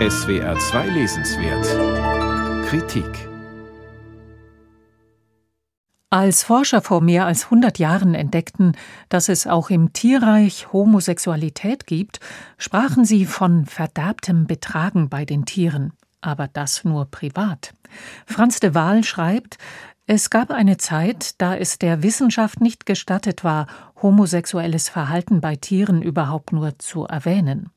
SWR 2 Lesenswert Kritik Als Forscher vor mehr als 100 Jahren entdeckten, dass es auch im Tierreich Homosexualität gibt, sprachen sie von verderbtem Betragen bei den Tieren, aber das nur privat. Franz de Waal schreibt, es gab eine Zeit, da es der Wissenschaft nicht gestattet war, homosexuelles Verhalten bei Tieren überhaupt nur zu erwähnen.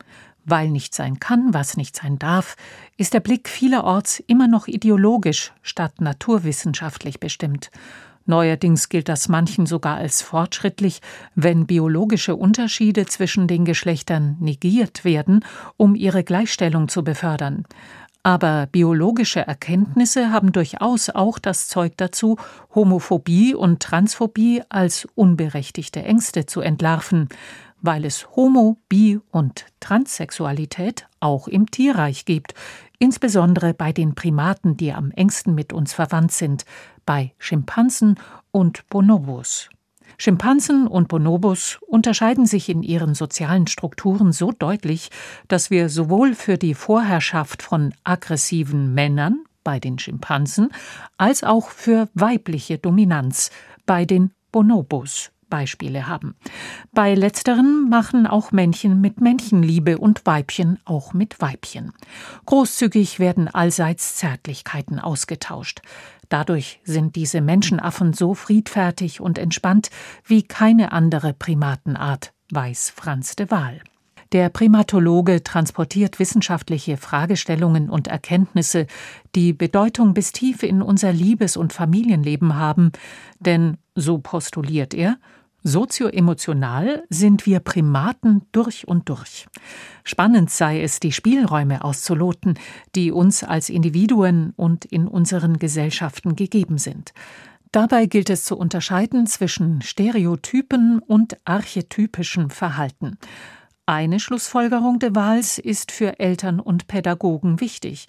Weil nicht sein kann, was nicht sein darf, ist der Blick vielerorts immer noch ideologisch statt naturwissenschaftlich bestimmt. Neuerdings gilt das manchen sogar als fortschrittlich, wenn biologische Unterschiede zwischen den Geschlechtern negiert werden, um ihre Gleichstellung zu befördern. Aber biologische Erkenntnisse haben durchaus auch das Zeug dazu, Homophobie und Transphobie als unberechtigte Ängste zu entlarven, weil es Homo-, Bi- und Transsexualität auch im Tierreich gibt, insbesondere bei den Primaten, die am engsten mit uns verwandt sind, bei Schimpansen und Bonobos. Schimpansen und Bonobos unterscheiden sich in ihren sozialen Strukturen so deutlich, dass wir sowohl für die Vorherrschaft von aggressiven Männern bei den Schimpansen als auch für weibliche Dominanz bei den Bonobos Beispiele haben. Bei letzteren machen auch Männchen mit Männchen Liebe und Weibchen auch mit Weibchen. Großzügig werden allseits Zärtlichkeiten ausgetauscht. Dadurch sind diese Menschenaffen so friedfertig und entspannt wie keine andere Primatenart, weiß Franz de Waal. Der Primatologe transportiert wissenschaftliche Fragestellungen und Erkenntnisse, die Bedeutung bis tief in unser Liebes- und Familienleben haben, denn, so postuliert er, Sozioemotional sind wir Primaten durch und durch. Spannend sei es, die Spielräume auszuloten, die uns als Individuen und in unseren Gesellschaften gegeben sind. Dabei gilt es zu unterscheiden zwischen Stereotypen und archetypischem Verhalten. Eine Schlussfolgerung de Wahls ist für Eltern und Pädagogen wichtig.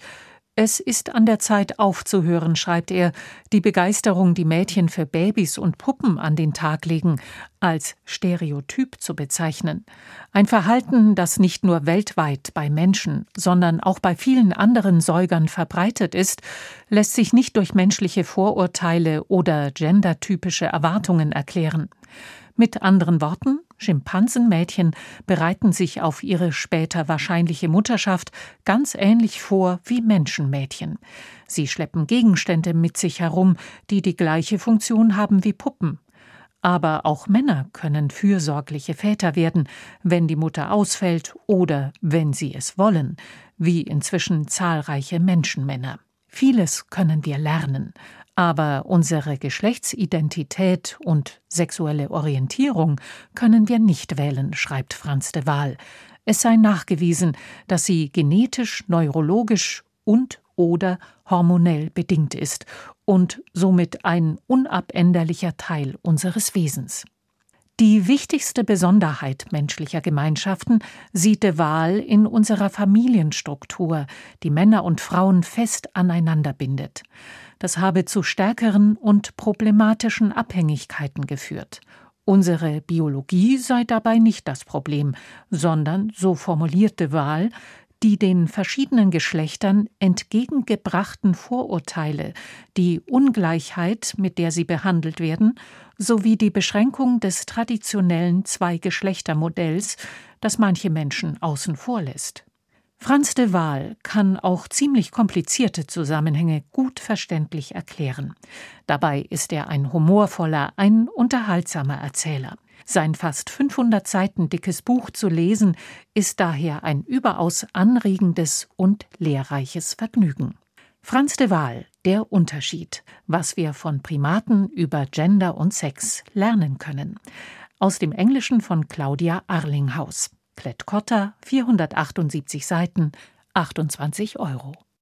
Es ist an der Zeit aufzuhören, schreibt er, die Begeisterung, die Mädchen für Babys und Puppen an den Tag legen, als Stereotyp zu bezeichnen. Ein Verhalten, das nicht nur weltweit bei Menschen, sondern auch bei vielen anderen Säugern verbreitet ist, lässt sich nicht durch menschliche Vorurteile oder gendertypische Erwartungen erklären. Mit anderen Worten, Schimpansenmädchen bereiten sich auf ihre später wahrscheinliche Mutterschaft ganz ähnlich vor wie Menschenmädchen. Sie schleppen Gegenstände mit sich herum, die die gleiche Funktion haben wie Puppen. Aber auch Männer können fürsorgliche Väter werden, wenn die Mutter ausfällt oder wenn sie es wollen, wie inzwischen zahlreiche Menschenmänner. Vieles können wir lernen, aber unsere Geschlechtsidentität und sexuelle Orientierung können wir nicht wählen, schreibt Franz de Waal. Es sei nachgewiesen, dass sie genetisch, neurologisch und oder hormonell bedingt ist und somit ein unabänderlicher Teil unseres Wesens. Die wichtigste Besonderheit menschlicher Gemeinschaften sieht de Waal in unserer Familienstruktur, die Männer und Frauen fest aneinander bindet. Das habe zu stärkeren und problematischen Abhängigkeiten geführt. Unsere Biologie sei dabei nicht das Problem, sondern, so formulierte Wahl, die den verschiedenen Geschlechtern entgegengebrachten Vorurteile, die Ungleichheit, mit der sie behandelt werden, sowie die Beschränkung des traditionellen Zwei-Geschlechter-Modells, das manche Menschen außen vor lässt. Franz de Waal kann auch ziemlich komplizierte Zusammenhänge gut verständlich erklären. Dabei ist er ein humorvoller, ein unterhaltsamer Erzähler. Sein fast 500 Seiten dickes Buch zu lesen, ist daher ein überaus anregendes und lehrreiches Vergnügen. Franz de Waal, Der Unterschied, was wir von Primaten über Gender und Sex lernen können. Aus dem Englischen von Claudia Arlinghaus. Klett-Cotta, 478 Seiten, 28 Euro.